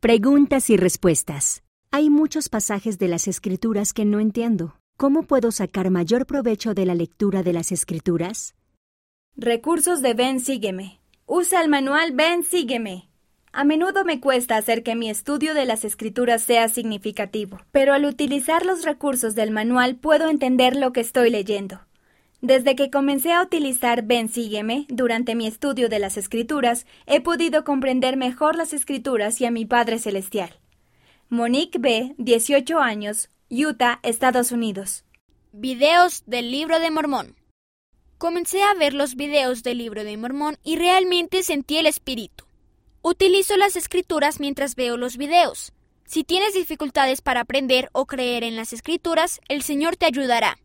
Preguntas y respuestas. Hay muchos pasajes de las Escrituras que no entiendo. ¿Cómo puedo sacar mayor provecho de la lectura de las Escrituras? Recursos de Ven Sígueme. Usa el manual Ven Sígueme. A menudo me cuesta hacer que mi estudio de las escrituras sea significativo, pero al utilizar los recursos del manual puedo entender lo que estoy leyendo. Desde que comencé a utilizar Ven Sígueme durante mi estudio de las escrituras, he podido comprender mejor las escrituras y a mi Padre Celestial. Monique B., 18 años, Utah, Estados Unidos. Videos del libro de Mormón. Comencé a ver los videos del libro de Mormón y realmente sentí el espíritu. Utilizo las escrituras mientras veo los videos. Si tienes dificultades para aprender o creer en las escrituras, el Señor te ayudará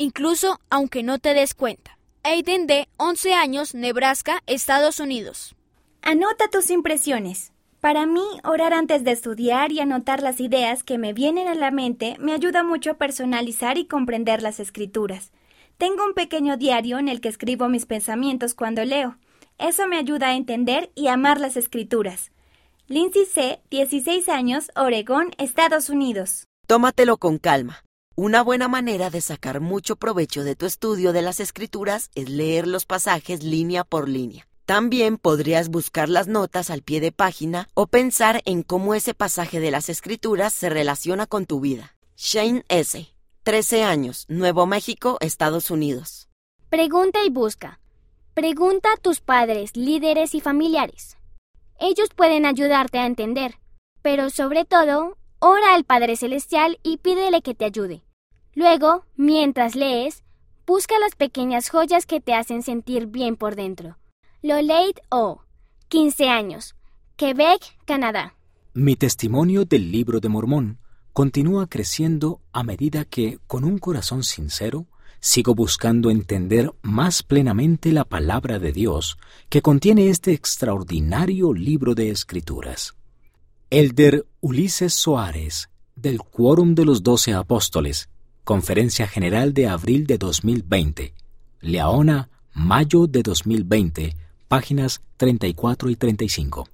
incluso aunque no te des cuenta. Aiden D., 11 años, Nebraska, Estados Unidos. Anota tus impresiones. Para mí, orar antes de estudiar y anotar las ideas que me vienen a la mente me ayuda mucho a personalizar y comprender las escrituras. Tengo un pequeño diario en el que escribo mis pensamientos cuando leo. Eso me ayuda a entender y amar las escrituras. Lindsay C., 16 años, Oregón, Estados Unidos. Tómatelo con calma. Una buena manera de sacar mucho provecho de tu estudio de las escrituras es leer los pasajes línea por línea. También podrías buscar las notas al pie de página o pensar en cómo ese pasaje de las escrituras se relaciona con tu vida. Shane S., 13 años, Nuevo México, Estados Unidos. Pregunta y busca. Pregunta a tus padres, líderes y familiares. Ellos pueden ayudarte a entender, pero sobre todo, ora al Padre Celestial y pídele que te ayude. Luego, mientras lees, busca las pequeñas joyas que te hacen sentir bien por dentro. Lolade O, 15 años, Quebec, Canadá. Mi testimonio del libro de Mormón continúa creciendo a medida que, con un corazón sincero, sigo buscando entender más plenamente la palabra de Dios que contiene este extraordinario libro de escrituras. Elder Ulises Soares, del Quórum de los Doce Apóstoles, Conferencia General de abril de 2020. Leona, mayo de 2020, páginas 34 y 35.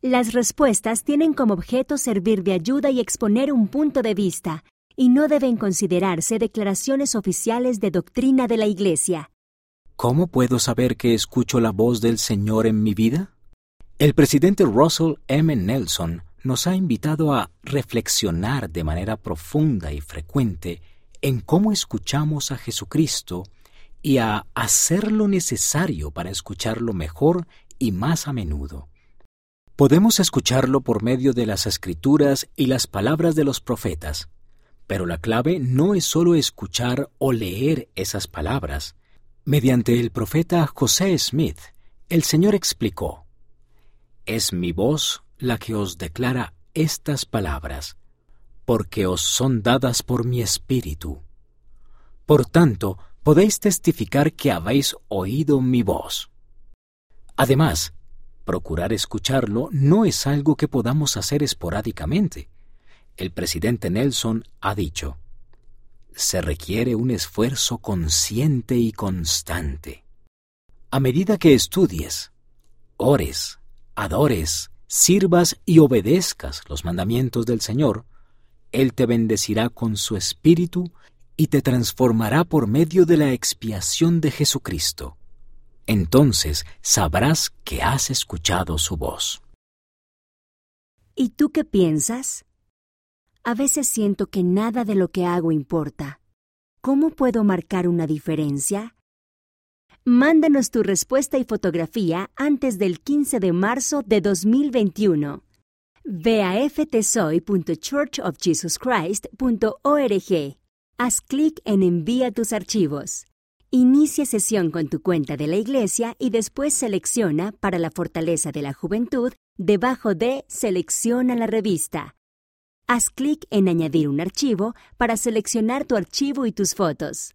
Las respuestas tienen como objeto servir de ayuda y exponer un punto de vista, y no deben considerarse declaraciones oficiales de doctrina de la Iglesia. ¿Cómo puedo saber que escucho la voz del Señor en mi vida? El presidente Russell M. Nelson nos ha invitado a reflexionar de manera profunda y frecuente en cómo escuchamos a Jesucristo y a hacer lo necesario para escucharlo mejor y más a menudo. Podemos escucharlo por medio de las escrituras y las palabras de los profetas, pero la clave no es solo escuchar o leer esas palabras. Mediante el profeta José Smith, el Señor explicó, Es mi voz la que os declara estas palabras, porque os son dadas por mi espíritu. Por tanto, podéis testificar que habéis oído mi voz. Además, procurar escucharlo no es algo que podamos hacer esporádicamente. El presidente Nelson ha dicho, se requiere un esfuerzo consciente y constante. A medida que estudies, ores, adores, sirvas y obedezcas los mandamientos del Señor, Él te bendecirá con su Espíritu y te transformará por medio de la expiación de Jesucristo. Entonces sabrás que has escuchado su voz. ¿Y tú qué piensas? A veces siento que nada de lo que hago importa. ¿Cómo puedo marcar una diferencia? Mándanos tu respuesta y fotografía antes del 15 de marzo de 2021. Ve a. Haz clic en Envía tus archivos. Inicia sesión con tu cuenta de la iglesia y después selecciona para la fortaleza de la juventud debajo de Selecciona la revista. Haz clic en Añadir un archivo para seleccionar tu archivo y tus fotos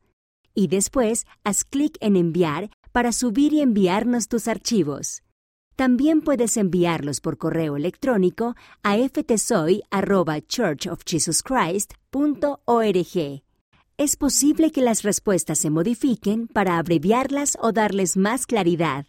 y después haz clic en Enviar para subir y enviarnos tus archivos. También puedes enviarlos por correo electrónico a ftsoy.churchofjesuschrist.org. Es posible que las respuestas se modifiquen para abreviarlas o darles más claridad.